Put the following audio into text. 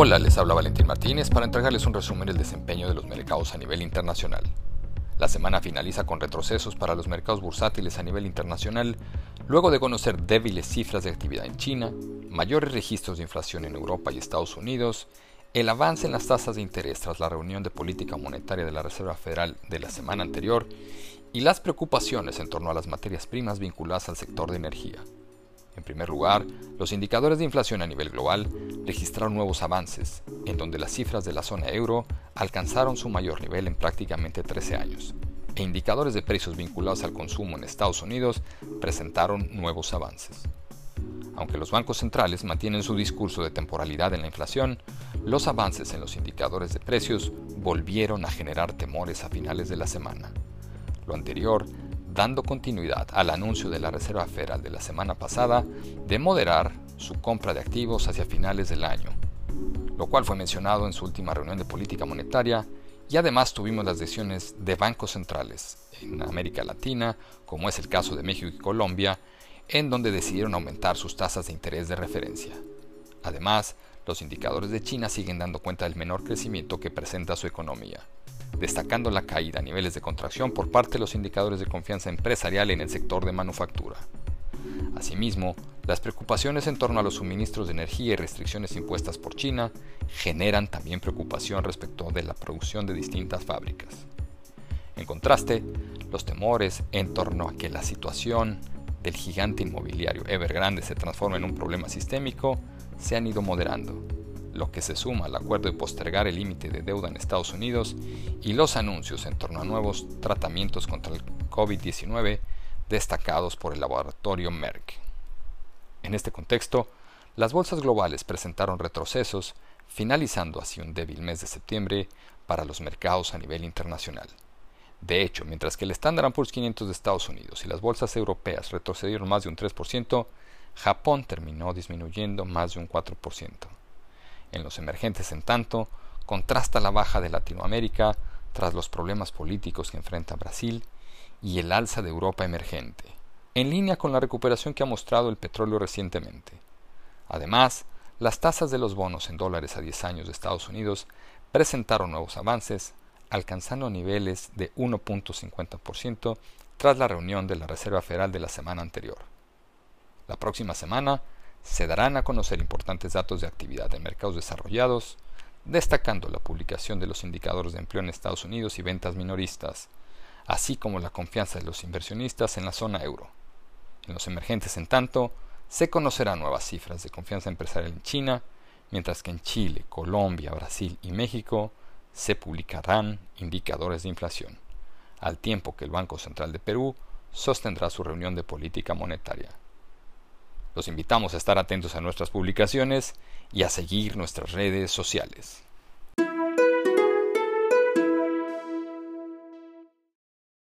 Hola, les habla Valentín Martínez para entregarles un resumen del desempeño de los mercados a nivel internacional. La semana finaliza con retrocesos para los mercados bursátiles a nivel internacional, luego de conocer débiles cifras de actividad en China, mayores registros de inflación en Europa y Estados Unidos, el avance en las tasas de interés tras la reunión de política monetaria de la Reserva Federal de la semana anterior y las preocupaciones en torno a las materias primas vinculadas al sector de energía. En primer lugar, los indicadores de inflación a nivel global registraron nuevos avances, en donde las cifras de la zona euro alcanzaron su mayor nivel en prácticamente 13 años, e indicadores de precios vinculados al consumo en Estados Unidos presentaron nuevos avances. Aunque los bancos centrales mantienen su discurso de temporalidad en la inflación, los avances en los indicadores de precios volvieron a generar temores a finales de la semana. Lo anterior dando continuidad al anuncio de la Reserva Federal de la semana pasada de moderar su compra de activos hacia finales del año, lo cual fue mencionado en su última reunión de política monetaria y además tuvimos las decisiones de bancos centrales en América Latina, como es el caso de México y Colombia, en donde decidieron aumentar sus tasas de interés de referencia. Además, los indicadores de China siguen dando cuenta del menor crecimiento que presenta su economía destacando la caída a niveles de contracción por parte de los indicadores de confianza empresarial en el sector de manufactura. Asimismo, las preocupaciones en torno a los suministros de energía y restricciones impuestas por China generan también preocupación respecto de la producción de distintas fábricas. En contraste, los temores en torno a que la situación del gigante inmobiliario Evergrande se transforme en un problema sistémico se han ido moderando lo que se suma al acuerdo de postergar el límite de deuda en Estados Unidos y los anuncios en torno a nuevos tratamientos contra el COVID-19 destacados por el laboratorio Merck. En este contexto, las bolsas globales presentaron retrocesos, finalizando así un débil mes de septiembre para los mercados a nivel internacional. De hecho, mientras que el Standard Poor's 500 de Estados Unidos y las bolsas europeas retrocedieron más de un 3%, Japón terminó disminuyendo más de un 4%. En los emergentes, en tanto, contrasta la baja de Latinoamérica tras los problemas políticos que enfrenta Brasil y el alza de Europa emergente, en línea con la recuperación que ha mostrado el petróleo recientemente. Además, las tasas de los bonos en dólares a 10 años de Estados Unidos presentaron nuevos avances, alcanzando niveles de 1.50% tras la reunión de la Reserva Federal de la semana anterior. La próxima semana se darán a conocer importantes datos de actividad en mercados desarrollados, destacando la publicación de los indicadores de empleo en Estados Unidos y ventas minoristas, así como la confianza de los inversionistas en la zona euro. En los emergentes, en tanto, se conocerán nuevas cifras de confianza empresarial en China, mientras que en Chile, Colombia, Brasil y México se publicarán indicadores de inflación, al tiempo que el Banco Central de Perú sostendrá su reunión de política monetaria. Los invitamos a estar atentos a nuestras publicaciones y a seguir nuestras redes sociales.